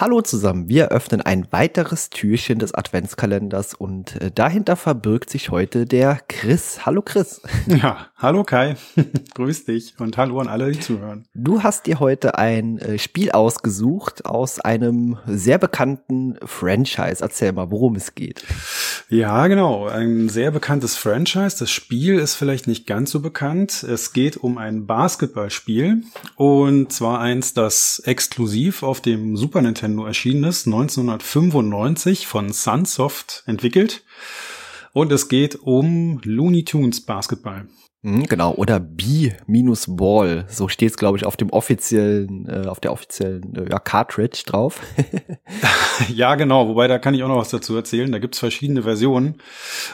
Hallo zusammen, wir öffnen ein weiteres Türchen des Adventskalenders und äh, dahinter verbirgt sich heute der Chris. Hallo Chris. Ja, hallo Kai, grüß dich und hallo an alle, die zuhören. Du hast dir heute ein äh, Spiel ausgesucht aus einem sehr bekannten Franchise. Erzähl mal, worum es geht. Ja, genau, ein sehr bekanntes Franchise. Das Spiel ist vielleicht nicht ganz so bekannt. Es geht um ein Basketballspiel und zwar eins, das exklusiv auf dem Super Nintendo Nintendo erschienen ist, 1995 von Sunsoft entwickelt. Und es geht um Looney Tunes Basketball. Mhm, genau, oder B-Ball. So steht es, glaube ich, auf dem offiziellen, äh, auf der offiziellen äh, ja, Cartridge drauf. ja, genau, wobei da kann ich auch noch was dazu erzählen. Da gibt's verschiedene Versionen.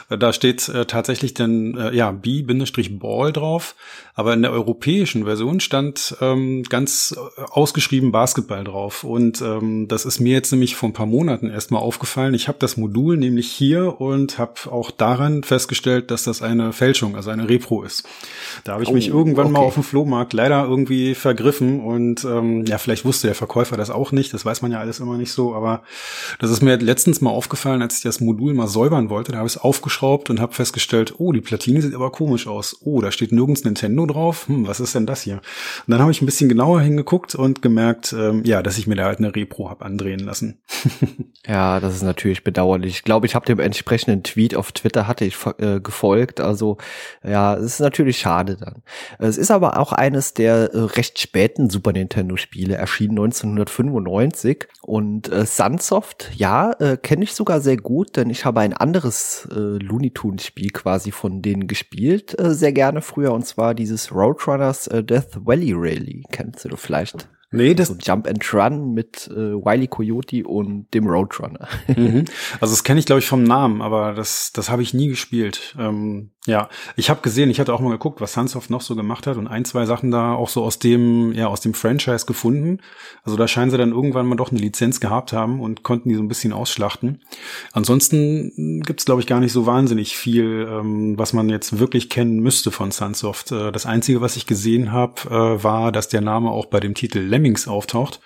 Äh, da steht äh, tatsächlich dann äh, ja B-Ball drauf, aber in der europäischen Version stand ähm, ganz äh, ausgeschrieben Basketball drauf. Und ähm, das ist mir jetzt nämlich vor ein paar Monaten erstmal aufgefallen. Ich habe das Modul nämlich hier und habe auch daran festgestellt, dass das eine Fälschung, also eine Repro ist ist. Da habe ich oh, mich irgendwann okay. mal auf dem Flohmarkt leider irgendwie vergriffen und ähm, ja, vielleicht wusste der Verkäufer das auch nicht, das weiß man ja alles immer nicht so, aber das ist mir letztens mal aufgefallen, als ich das Modul mal säubern wollte, da habe ich es aufgeschraubt und habe festgestellt, oh, die Platine sieht aber komisch aus. Oh, da steht nirgends Nintendo drauf. Hm, was ist denn das hier? Und dann habe ich ein bisschen genauer hingeguckt und gemerkt, ähm, ja, dass ich mir da halt eine Repro habe andrehen lassen. ja, das ist natürlich bedauerlich. Ich glaube, ich habe dem entsprechenden Tweet auf Twitter hatte ich äh, gefolgt. Also ja, es ist natürlich schade dann. Es ist aber auch eines der äh, recht späten Super Nintendo Spiele, erschienen 1995 und äh, Sunsoft, ja, äh, kenne ich sogar sehr gut, denn ich habe ein anderes äh, Looney Tunes Spiel quasi von denen gespielt, äh, sehr gerne früher und zwar dieses Roadrunners äh, Death Valley Rally. Kennst du vielleicht? Nee, das so Jump and Run mit äh, Wiley Coyote und dem Roadrunner. mhm. Also das kenne ich glaube ich vom Namen, aber das das habe ich nie gespielt. Ähm, ja, ich habe gesehen, ich hatte auch mal geguckt, was Sunsoft noch so gemacht hat und ein, zwei Sachen da auch so aus dem, ja, aus dem Franchise gefunden. Also da scheinen sie dann irgendwann mal doch eine Lizenz gehabt haben und konnten die so ein bisschen ausschlachten. Ansonsten gibt's glaube ich, gar nicht so wahnsinnig viel, ähm, was man jetzt wirklich kennen müsste von Sunsoft. Äh, das Einzige, was ich gesehen habe, äh, war, dass der Name auch bei dem Titel Lemmings auftaucht.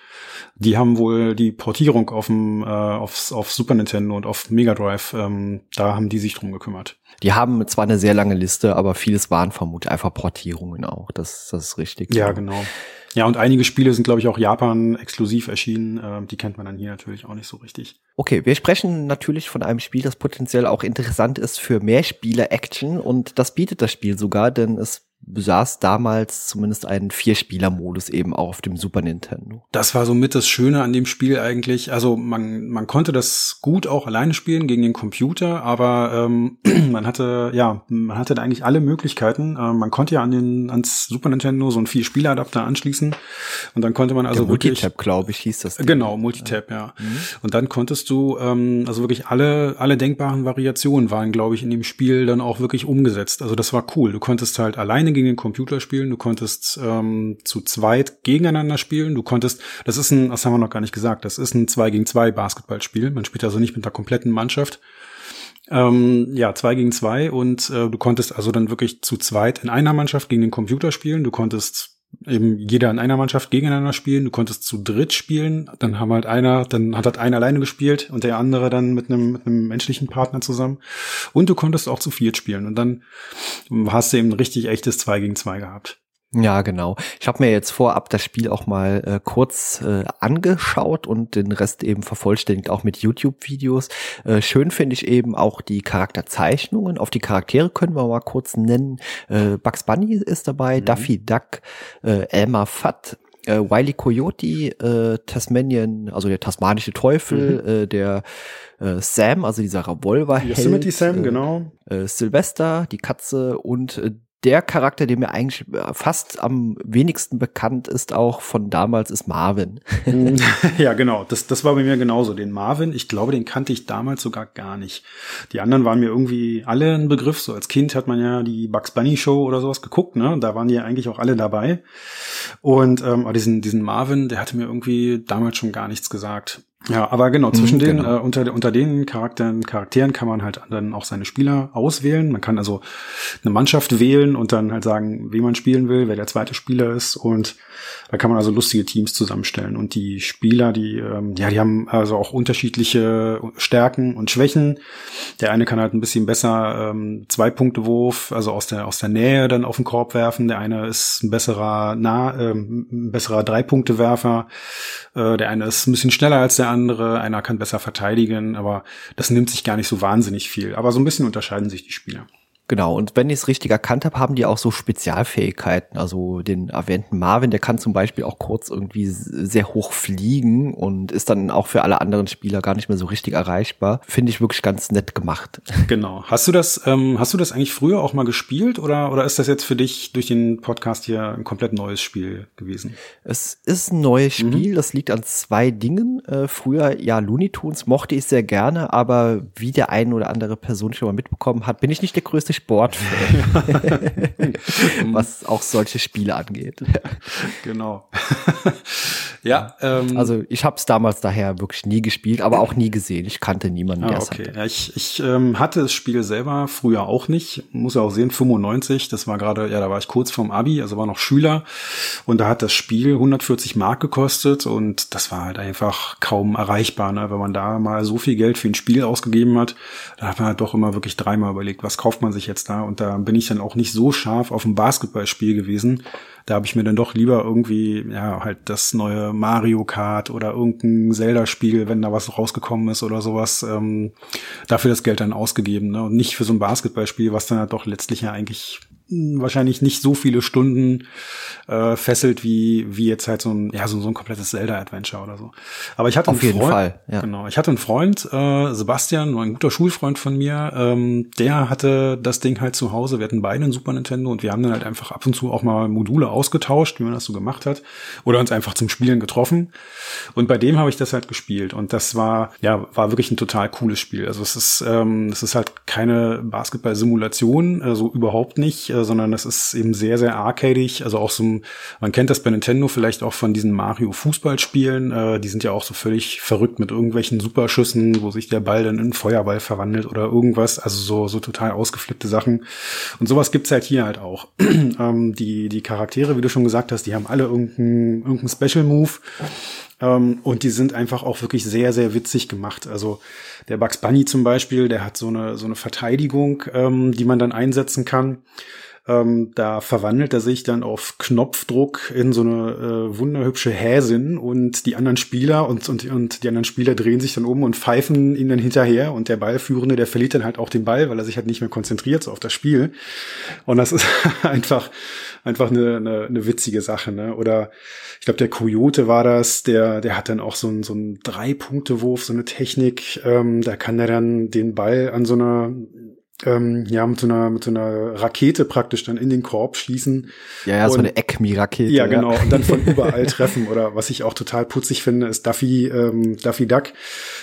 Die haben wohl die Portierung auf dem, äh, auf, auf Super Nintendo und auf Mega Drive, ähm, da haben die sich drum gekümmert. Die haben zwar eine sehr lange Liste, aber vieles waren vermutlich einfach Portierungen auch. Das, das ist richtig. Ja, genau. Ja, und einige Spiele sind, glaube ich, auch Japan exklusiv erschienen. Ähm, die kennt man dann hier natürlich auch nicht so richtig. Okay, wir sprechen natürlich von einem Spiel, das potenziell auch interessant ist für Mehrspieler-Action und das bietet das Spiel sogar, denn es besaß damals zumindest einen Vierspieler-Modus eben auch auf dem Super Nintendo. Das war so mit das Schöne an dem Spiel eigentlich. Also man, man konnte das gut auch alleine spielen gegen den Computer, aber ähm, man hatte, ja, man hatte da eigentlich alle Möglichkeiten. Äh, man konnte ja an den, ans Super Nintendo so einen Vier-Spieler-Adapter anschließen und dann konnte man also Der wirklich. Multitap, glaube ich, hieß das. Ding. Genau, Multitap, ja. Mhm. Und dann konntest du, ähm, also wirklich alle, alle denkbaren Variationen waren, glaube ich, in dem Spiel dann auch wirklich umgesetzt. Also das war cool. Du konntest halt alleine gegen den Computer spielen, du konntest ähm, zu zweit gegeneinander spielen, du konntest, das ist ein, das haben wir noch gar nicht gesagt, das ist ein 2 gegen 2 Basketballspiel. Man spielt also nicht mit der kompletten Mannschaft. Ähm, ja, zwei gegen zwei und äh, du konntest also dann wirklich zu zweit in einer Mannschaft gegen den Computer spielen. Du konntest eben jeder in einer Mannschaft gegeneinander spielen. Du konntest zu dritt spielen. Dann haben halt einer, dann hat halt einer alleine gespielt und der andere dann mit einem, mit einem menschlichen Partner zusammen. Und du konntest auch zu viert spielen. Und dann hast du eben ein richtig echtes 2 gegen 2 gehabt. Ja, genau. Ich habe mir jetzt vorab das Spiel auch mal äh, kurz äh, angeschaut und den Rest eben vervollständigt, auch mit YouTube-Videos. Äh, schön finde ich eben auch die Charakterzeichnungen. Auf die Charaktere können wir mal kurz nennen. Äh, Bugs Bunny ist dabei, mhm. Duffy Duck, äh, Elmer Fudd, äh, Wiley Coyote, äh, Tasmanian, also der tasmanische Teufel, mhm. äh, der äh, Sam, also dieser Revolver. Yosemite Sam, äh, genau. Äh, Sylvester, die Katze und äh, der Charakter, der mir eigentlich äh, fast am wenigsten bekannt ist, auch von damals, ist Marvin. ja, genau. Das, das war bei mir genauso. Den Marvin, ich glaube, den kannte ich damals sogar gar nicht. Die anderen waren mir irgendwie alle ein Begriff. So als Kind hat man ja die Bugs Bunny Show oder sowas geguckt, ne? Da waren die ja eigentlich auch alle dabei. Und ähm, aber diesen, diesen Marvin, der hatte mir irgendwie damals schon gar nichts gesagt. Ja, aber genau, zwischen mhm, den, genau. Äh, unter, unter den Charakteren, Charakteren kann man halt dann auch seine Spieler auswählen. Man kann also eine Mannschaft wählen und dann halt sagen, wie man spielen will, wer der zweite Spieler ist. Und da kann man also lustige Teams zusammenstellen. Und die Spieler, die, ähm, ja, die haben also auch unterschiedliche Stärken und Schwächen. Der eine kann halt ein bisschen besser ähm, Zwei-Punkte-Wurf, also aus der, aus der Nähe dann auf den Korb werfen. Der eine ist ein besserer, nah, ähm, ein besserer Drei-Punkte-Werfer. Äh, der eine ist ein bisschen schneller als der andere, einer kann besser verteidigen, aber das nimmt sich gar nicht so wahnsinnig viel. Aber so ein bisschen unterscheiden sich die Spieler. Genau, und wenn ich es richtig erkannt habe, haben die auch so Spezialfähigkeiten. Also den erwähnten Marvin, der kann zum Beispiel auch kurz irgendwie sehr hoch fliegen und ist dann auch für alle anderen Spieler gar nicht mehr so richtig erreichbar. Finde ich wirklich ganz nett gemacht. Genau. Hast du das, ähm, hast du das eigentlich früher auch mal gespielt oder, oder ist das jetzt für dich durch den Podcast hier ein komplett neues Spiel gewesen? Es ist ein neues mhm. Spiel. Mhm. Das liegt an zwei Dingen. Äh, früher, ja, Looney Tunes mochte ich sehr gerne, aber wie der eine oder andere Person schon mal mitbekommen hat, bin ich nicht der größte Sportfan, was auch solche Spiele angeht. genau. ja. Ähm, also ich habe es damals daher wirklich nie gespielt, aber auch nie gesehen. Ich kannte niemanden, der ah, okay. hatte. Ja, ich ich ähm, hatte das Spiel selber früher auch nicht. Muss ja auch sehen, 95, das war gerade, ja, da war ich kurz vorm Abi, also war noch Schüler. Und da hat das Spiel 140 Mark gekostet und das war halt einfach kaum erreichbar, ne? wenn man da mal so viel Geld für ein Spiel ausgegeben hat. Da hat man halt doch immer wirklich dreimal überlegt, was kauft man sich jetzt da? Und da bin ich dann auch nicht so scharf auf ein Basketballspiel gewesen. Da habe ich mir dann doch lieber irgendwie, ja, halt das neue Mario Kart oder irgendein Zelda-Spiel, wenn da was rausgekommen ist oder sowas, ähm, dafür das Geld dann ausgegeben. Ne? Und nicht für so ein Basketballspiel, was dann halt doch letztlich ja eigentlich wahrscheinlich nicht so viele Stunden äh, fesselt wie wie jetzt halt so ein ja so, so ein komplettes Zelda Adventure oder so. Aber ich hatte auf einen jeden Freund, Fall, ja. genau, ich hatte einen Freund äh, Sebastian, ein guter Schulfreund von mir, ähm, der hatte das Ding halt zu Hause. Wir hatten beide ein Super Nintendo und wir haben dann halt einfach ab und zu auch mal Module ausgetauscht, wie man das so gemacht hat, oder uns einfach zum Spielen getroffen. Und bei dem habe ich das halt gespielt und das war ja war wirklich ein total cooles Spiel. Also es ist ähm, es ist halt keine Basketball Simulation, also überhaupt nicht äh, sondern das ist eben sehr, sehr arcadig. Also auch so, man kennt das bei Nintendo vielleicht auch von diesen Mario Fußballspielen. Äh, die sind ja auch so völlig verrückt mit irgendwelchen Superschüssen, wo sich der Ball dann in Feuerball verwandelt oder irgendwas. Also so, so total ausgeflippte Sachen. Und sowas gibt's halt hier halt auch. ähm, die, die Charaktere, wie du schon gesagt hast, die haben alle irgendeinen irgendein Special Move. Ähm, und die sind einfach auch wirklich sehr, sehr witzig gemacht. Also der Bugs Bunny zum Beispiel, der hat so eine, so eine Verteidigung, ähm, die man dann einsetzen kann. Ähm, da verwandelt er sich dann auf Knopfdruck in so eine äh, wunderhübsche Häsin und die anderen Spieler und, und, und die anderen Spieler drehen sich dann um und pfeifen ihn dann hinterher und der Ballführende, der verliert dann halt auch den Ball, weil er sich halt nicht mehr konzentriert so auf das Spiel. Und das ist einfach, einfach eine, eine, eine witzige Sache, ne? Oder ich glaube, der Coyote war das, der, der hat dann auch so einen so einen Drei-Punkte-Wurf, so eine Technik, ähm, da kann er dann den Ball an so einer ähm, ja, mit so einer, mit so einer Rakete praktisch dann in den Korb schießen. Ja, ja, und, so eine ECMI-Rakete. Ja, genau. Und dann von überall treffen. Oder was ich auch total putzig finde, ist Duffy, ähm, Duffy Duck.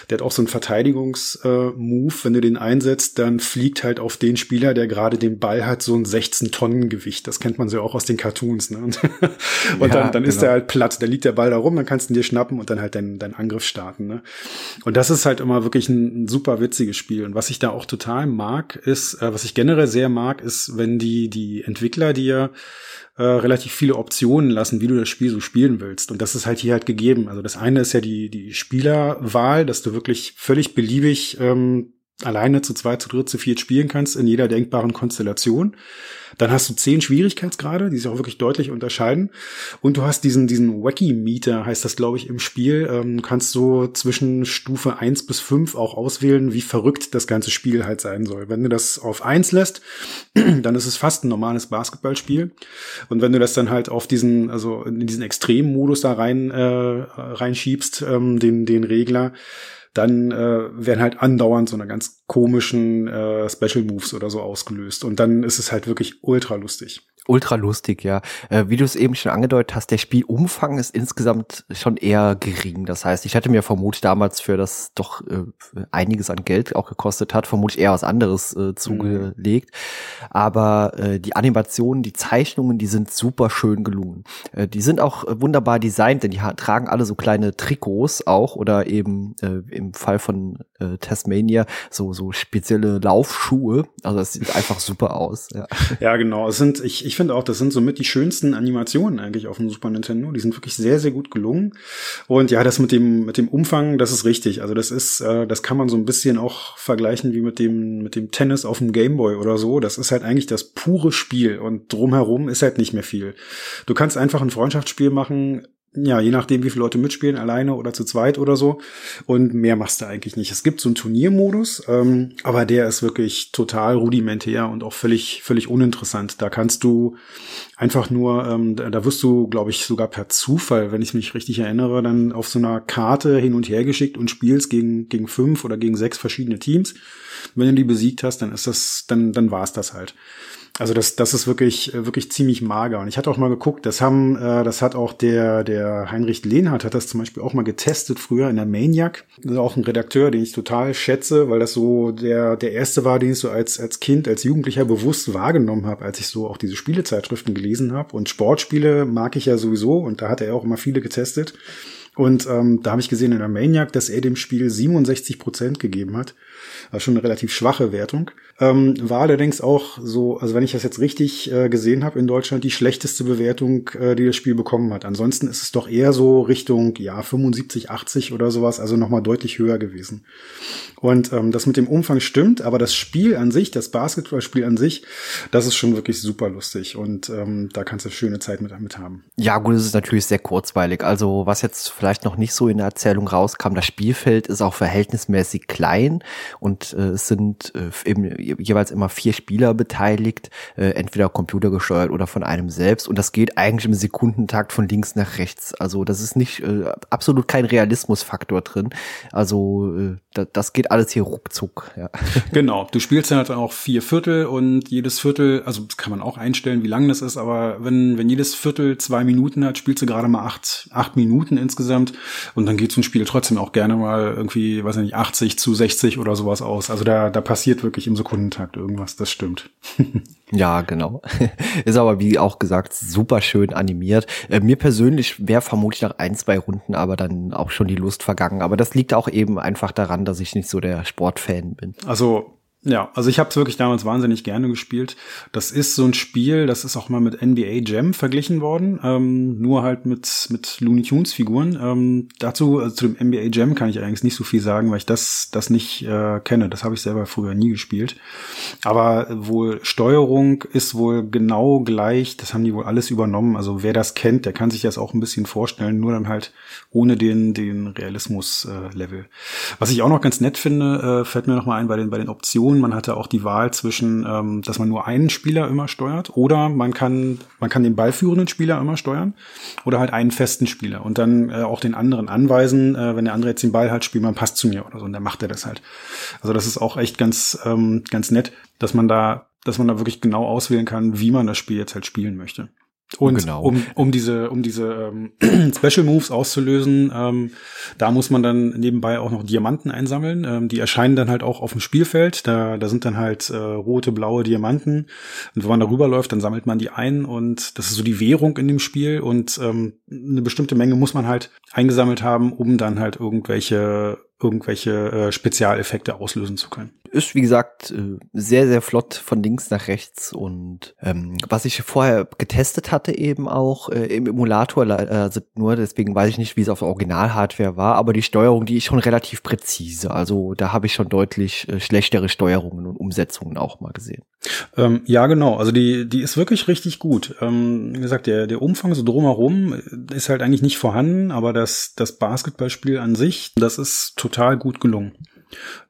Der hat auch so einen Verteidigungsmove. Äh, Wenn du den einsetzt, dann fliegt halt auf den Spieler, der gerade den Ball hat, so ein 16 Tonnen Gewicht. Das kennt man so auch aus den Cartoons. Ne? Und, und ja, dann, dann genau. ist der halt platt. Da liegt der Ball da rum, dann kannst du ihn dir schnappen und dann halt deinen dein Angriff starten. Ne? Und das ist halt immer wirklich ein, ein super witziges Spiel. Und was ich da auch total mag, ist, äh, was ich generell sehr mag, ist, wenn die, die Entwickler dir äh, relativ viele Optionen lassen, wie du das Spiel so spielen willst. Und das ist halt hier halt gegeben. Also das eine ist ja die, die Spielerwahl, dass du wirklich völlig beliebig ähm, alleine zu zweit, zu dritt, zu viert spielen kannst in jeder denkbaren Konstellation. Dann hast du zehn Schwierigkeitsgrade, die sich auch wirklich deutlich unterscheiden. Und du hast diesen, diesen Wacky-Meter, heißt das, glaube ich, im Spiel. Ähm, kannst so zwischen Stufe eins bis fünf auch auswählen, wie verrückt das ganze Spiel halt sein soll. Wenn du das auf eins lässt, dann ist es fast ein normales Basketballspiel. Und wenn du das dann halt auf diesen, also in diesen Extremmodus da rein, äh, reinschiebst, ähm, den, den Regler, dann äh, werden halt andauernd so eine ganz komischen äh, Special Moves oder so ausgelöst. Und dann ist es halt wirklich ultra lustig. Ultra lustig, ja. Äh, wie du es eben schon angedeutet hast, der Spielumfang ist insgesamt schon eher gering. Das heißt, ich hatte mir vermutlich damals für das doch äh, einiges an Geld auch gekostet hat, vermutlich eher was anderes äh, zugelegt. Mhm. Aber äh, die Animationen, die Zeichnungen, die sind super schön gelungen. Äh, die sind auch wunderbar designt, denn die tragen alle so kleine Trikots auch oder eben äh, im Fall von äh, Tasmania so so spezielle Laufschuhe. Also das sieht einfach super aus. Ja, ja genau. Es sind ich ich finde auch, das sind somit die schönsten Animationen eigentlich auf dem Super Nintendo. Die sind wirklich sehr, sehr gut gelungen. Und ja, das mit dem, mit dem Umfang, das ist richtig. Also das ist, äh, das kann man so ein bisschen auch vergleichen wie mit dem, mit dem Tennis auf dem Gameboy oder so. Das ist halt eigentlich das pure Spiel und drumherum ist halt nicht mehr viel. Du kannst einfach ein Freundschaftsspiel machen, ja, je nachdem, wie viele Leute mitspielen, alleine oder zu zweit oder so. Und mehr machst du eigentlich nicht. Es gibt so einen Turniermodus, ähm, aber der ist wirklich total rudimentär und auch völlig, völlig uninteressant. Da kannst du einfach nur, ähm, da, da wirst du, glaube ich, sogar per Zufall, wenn ich mich richtig erinnere, dann auf so einer Karte hin und her geschickt und spielst gegen, gegen fünf oder gegen sechs verschiedene Teams. Wenn du die besiegt hast, dann ist das, dann, dann war's das halt. Also das, das ist wirklich, äh, wirklich ziemlich mager. Und ich hatte auch mal geguckt, das haben, äh, das hat auch der, der Heinrich Lehnhardt hat das zum Beispiel auch mal getestet früher in der Maniac. Das ist auch ein Redakteur, den ich total schätze, weil das so der, der erste war, den ich so als, als Kind, als Jugendlicher bewusst wahrgenommen habe, als ich so auch diese Spielezeitschriften gelesen habe. Und Sportspiele mag ich ja sowieso und da hat er auch immer viele getestet. Und ähm, da habe ich gesehen in der Maniac, dass er dem Spiel 67 Prozent gegeben hat. Also schon eine relativ schwache Wertung. Ähm, war allerdings auch so, also wenn ich das jetzt richtig äh, gesehen habe in Deutschland, die schlechteste Bewertung, äh, die das Spiel bekommen hat. Ansonsten ist es doch eher so Richtung, ja, 75, 80 oder sowas, also nochmal deutlich höher gewesen. Und ähm, das mit dem Umfang stimmt, aber das Spiel an sich, das Basketballspiel an sich, das ist schon wirklich super lustig und ähm, da kannst du schöne Zeit mit, mit haben. Ja, gut, es ist natürlich sehr kurzweilig. Also was jetzt vielleicht noch nicht so in der Erzählung rauskam, das Spielfeld ist auch verhältnismäßig klein und äh, es sind äh, eben jeweils immer vier Spieler beteiligt, äh, entweder computergesteuert oder von einem selbst. Und das geht eigentlich im Sekundentakt von links nach rechts. Also das ist nicht äh, absolut kein Realismusfaktor drin. Also äh, da, das geht alles hier ruckzuck. Ja. Genau, du spielst dann halt auch vier Viertel und jedes Viertel, also kann man auch einstellen, wie lang das ist, aber wenn, wenn jedes Viertel zwei Minuten hat, spielst du gerade mal acht, acht Minuten insgesamt und dann geht so ein Spiel trotzdem auch gerne mal irgendwie, weiß ich nicht, 80 zu 60 oder sowas aus. Also da, da passiert wirklich im Sekundentakt irgendwas, das stimmt. ja, genau. Ist aber wie auch gesagt super schön animiert. Äh, mir persönlich wäre vermutlich nach ein, zwei Runden aber dann auch schon die Lust vergangen. Aber das liegt auch eben einfach daran, dass ich nicht so der Sportfan bin. Also ja, also ich habe es wirklich damals wahnsinnig gerne gespielt. Das ist so ein Spiel, das ist auch mal mit NBA Jam verglichen worden, ähm, nur halt mit mit Looney Tunes Figuren. Ähm, dazu also zu dem NBA Jam kann ich eigentlich nicht so viel sagen, weil ich das das nicht äh, kenne. Das habe ich selber früher nie gespielt. Aber wohl Steuerung ist wohl genau gleich. Das haben die wohl alles übernommen. Also wer das kennt, der kann sich das auch ein bisschen vorstellen, nur dann halt ohne den den Realismus äh. Was ich auch noch ganz nett finde, äh, fällt mir noch mal ein bei den bei den Optionen Optionen. Man hatte auch die Wahl zwischen, ähm, dass man nur einen Spieler immer steuert oder man kann, man kann den ballführenden Spieler immer steuern oder halt einen festen Spieler und dann äh, auch den anderen anweisen, äh, wenn der andere jetzt den Ball hat, spiel mal passt zu mir oder so und dann macht er das halt. Also das ist auch echt ganz, ähm, ganz nett, dass man da, dass man da wirklich genau auswählen kann, wie man das Spiel jetzt halt spielen möchte. Und genau. um, um diese, um diese ähm, Special Moves auszulösen, ähm, da muss man dann nebenbei auch noch Diamanten einsammeln. Ähm, die erscheinen dann halt auch auf dem Spielfeld. Da, da sind dann halt äh, rote, blaue Diamanten. Und wenn man darüber läuft, dann sammelt man die ein und das ist so die Währung in dem Spiel. Und ähm, eine bestimmte Menge muss man halt eingesammelt haben, um dann halt irgendwelche irgendwelche äh, Spezialeffekte auslösen zu können. Ist, wie gesagt, äh, sehr, sehr flott von links nach rechts. Und ähm, was ich vorher getestet hatte, eben auch äh, im Emulator, also nur, deswegen weiß ich nicht, wie es auf Original-Hardware war, aber die Steuerung, die ist schon relativ präzise. Also da habe ich schon deutlich äh, schlechtere Steuerungen und Umsetzungen auch mal gesehen. Ähm, ja, genau. Also die, die ist wirklich richtig gut. Ähm, wie gesagt, der, der Umfang so drumherum ist halt eigentlich nicht vorhanden, aber das, das Basketballspiel an sich, das ist total gut gelungen.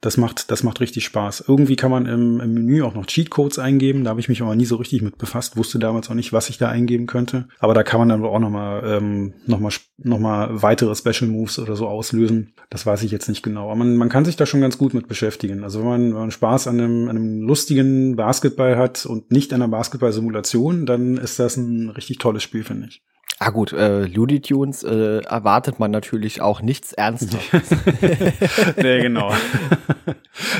Das macht, das macht richtig Spaß. Irgendwie kann man im, im Menü auch noch Cheatcodes eingeben. Da habe ich mich aber nie so richtig mit befasst, wusste damals auch nicht, was ich da eingeben könnte. Aber da kann man dann auch nochmal ähm, noch mal, noch mal weitere Special Moves oder so auslösen. Das weiß ich jetzt nicht genau. Aber man, man kann sich da schon ganz gut mit beschäftigen. Also wenn man, wenn man Spaß an einem, an einem lustigen Basketball hat und nicht an einer Basketball-Simulation, dann ist das ein richtig tolles Spiel, finde ich. Ah gut, äh, Looney Tunes äh, erwartet man natürlich auch nichts Ernsthaftes. nee, genau.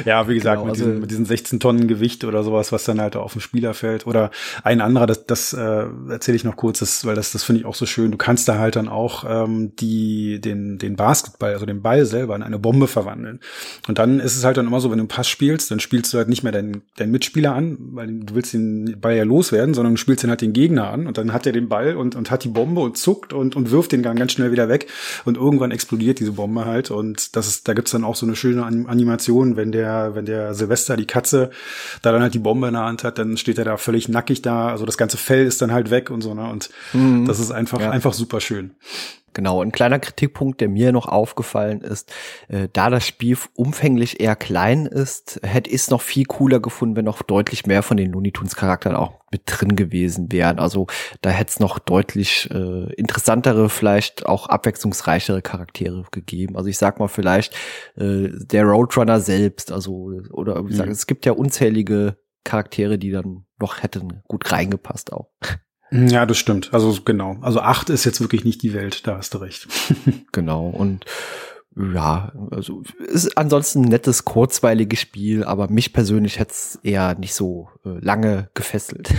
ja, wie gesagt, genau, mit, diesen, also mit diesen 16 Tonnen Gewicht oder sowas, was dann halt auf dem Spieler fällt. Oder ein anderer, das, das äh, erzähle ich noch kurz, das, weil das, das finde ich auch so schön. Du kannst da halt dann auch ähm, die, den, den Basketball, also den Ball selber in eine Bombe verwandeln. Und dann ist es halt dann immer so, wenn du einen Pass spielst, dann spielst du halt nicht mehr deinen, deinen Mitspieler an, weil du willst den Ball ja loswerden, sondern du spielst dann halt den Gegner an und dann hat er den Ball und, und hat die Bombe Bombe und zuckt und, und wirft den dann ganz schnell wieder weg. Und irgendwann explodiert diese Bombe halt. Und das ist, da gibt's dann auch so eine schöne Animation, wenn der, wenn der Silvester, die Katze, da dann halt die Bombe in der Hand hat, dann steht er da völlig nackig da. Also das ganze Fell ist dann halt weg und so, ne? Und mhm. das ist einfach, ja. einfach super schön. Genau, ein kleiner Kritikpunkt, der mir noch aufgefallen ist, äh, da das Spiel umfänglich eher klein ist, hätte ich es noch viel cooler gefunden, wenn noch deutlich mehr von den Looney Tunes Charakteren auch mit drin gewesen wären. Also da hätte es noch deutlich äh, interessantere, vielleicht auch abwechslungsreichere Charaktere gegeben. Also ich sag mal vielleicht äh, der Roadrunner selbst, also oder wie gesagt, mhm. es gibt ja unzählige Charaktere, die dann noch hätten gut reingepasst auch. Ja, das stimmt. Also genau. Also acht ist jetzt wirklich nicht die Welt, da hast du recht. genau. Und ja, also ist ansonsten ein nettes, kurzweiliges Spiel, aber mich persönlich hätte es eher nicht so äh, lange gefesselt.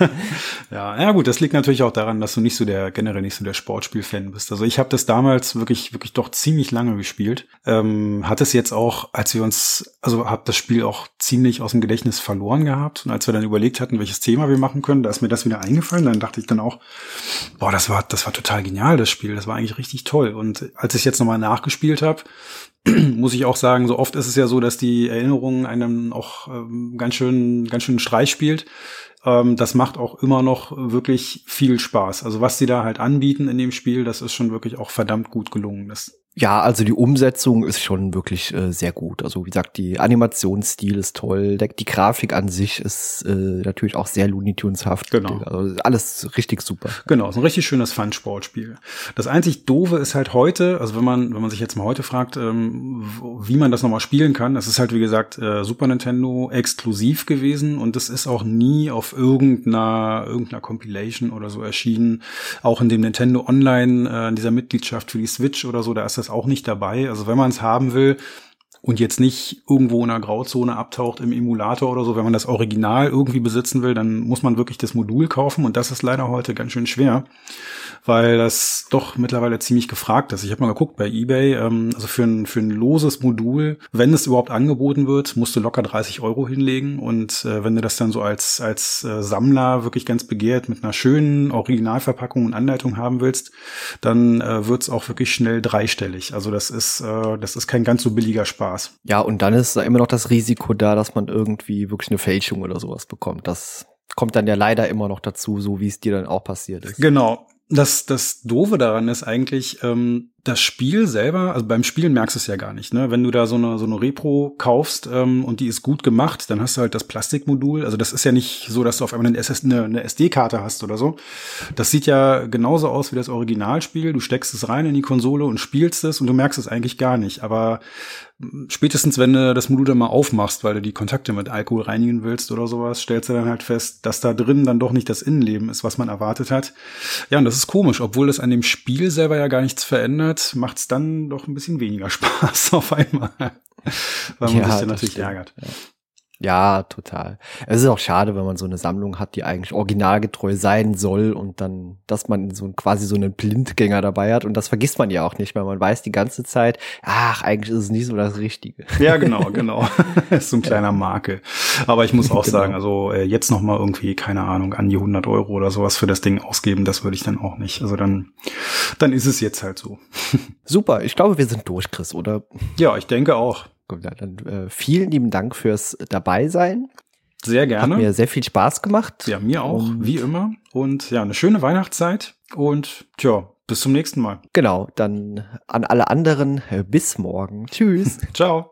ja, ja gut, das liegt natürlich auch daran, dass du nicht so der generell nicht so der Sportspiel-Fan bist. Also ich habe das damals wirklich wirklich doch ziemlich lange gespielt. Ähm, hat es jetzt auch, als wir uns, also habe das Spiel auch ziemlich aus dem Gedächtnis verloren gehabt und als wir dann überlegt hatten, welches Thema wir machen können, da ist mir das wieder eingefallen. Dann dachte ich dann auch, boah, das war das war total genial das Spiel, das war eigentlich richtig toll. Und als ich jetzt nochmal nachgespielt gespielt habe, muss ich auch sagen, so oft ist es ja so, dass die Erinnerung einem auch ähm, ganz schön, ganz schön Streich spielt. Ähm, das macht auch immer noch wirklich viel Spaß. Also was sie da halt anbieten in dem Spiel, das ist schon wirklich auch verdammt gut gelungen. Das ja, also die Umsetzung ist schon wirklich äh, sehr gut. Also wie gesagt, die Animationsstil ist toll, der, die Grafik an sich ist äh, natürlich auch sehr Looney Tuneshaft. Genau. Also alles richtig super. Genau, ist ein richtig schönes Fun-Sportspiel. Das einzig doofe ist halt heute, also wenn man wenn man sich jetzt mal heute fragt, ähm, wie man das nochmal spielen kann, das ist halt wie gesagt äh, Super Nintendo exklusiv gewesen und es ist auch nie auf irgendeiner irgendeiner Compilation oder so erschienen. Auch in dem Nintendo Online äh, in dieser Mitgliedschaft für die Switch oder so, da ist das auch nicht dabei. Also wenn man es haben will, und jetzt nicht irgendwo in einer Grauzone abtaucht im Emulator oder so, wenn man das Original irgendwie besitzen will, dann muss man wirklich das Modul kaufen und das ist leider heute ganz schön schwer weil das doch mittlerweile ziemlich gefragt ist. Ich habe mal geguckt bei eBay, ähm, also für ein, für ein loses Modul, wenn es überhaupt angeboten wird, musst du locker 30 Euro hinlegen und äh, wenn du das dann so als, als äh, Sammler wirklich ganz begehrt mit einer schönen Originalverpackung und Anleitung haben willst, dann äh, wird es auch wirklich schnell dreistellig. Also das ist, äh, das ist kein ganz so billiger Spaß. Ja, und dann ist da immer noch das Risiko da, dass man irgendwie wirklich eine Fälschung oder sowas bekommt. Das kommt dann ja leider immer noch dazu, so wie es dir dann auch passiert ist. Genau, das, das Doofe daran ist eigentlich, ähm, das Spiel selber, also beim Spielen merkst du es ja gar nicht, ne? Wenn du da so eine, so eine Repro kaufst ähm, und die ist gut gemacht, dann hast du halt das Plastikmodul. Also das ist ja nicht so, dass du auf einmal eine, eine, eine SD-Karte hast oder so. Das sieht ja genauso aus wie das Originalspiel. Du steckst es rein in die Konsole und spielst es und du merkst es eigentlich gar nicht. Aber spätestens, wenn du das Modul dann mal aufmachst, weil du die Kontakte mit Alkohol reinigen willst oder sowas, stellst du dann halt fest, dass da drin dann doch nicht das Innenleben ist, was man erwartet hat. Ja, und das ist komisch, obwohl das an dem Spiel selber ja gar nichts verändert macht es dann doch ein bisschen weniger Spaß auf einmal. Weil man ja, sich dann natürlich ärgert. Ja. Ja, total. Es ist auch schade, wenn man so eine Sammlung hat, die eigentlich originalgetreu sein soll und dann, dass man so quasi so einen Blindgänger dabei hat und das vergisst man ja auch nicht, weil man weiß die ganze Zeit, ach, eigentlich ist es nicht so das Richtige. Ja, genau, genau. ist so ein kleiner Makel. Aber ich muss auch genau. sagen, also äh, jetzt noch mal irgendwie, keine Ahnung, an die 100 Euro oder sowas für das Ding ausgeben, das würde ich dann auch nicht. Also dann, dann ist es jetzt halt so. Super, ich glaube, wir sind durch, Chris, oder? Ja, ich denke auch. Dann äh, vielen lieben Dank fürs Dabeisein. Sehr gerne. Hat mir sehr viel Spaß gemacht. Ja, mir auch, und wie immer. Und ja, eine schöne Weihnachtszeit. Und tja, bis zum nächsten Mal. Genau, dann an alle anderen, bis morgen. Tschüss. Ciao.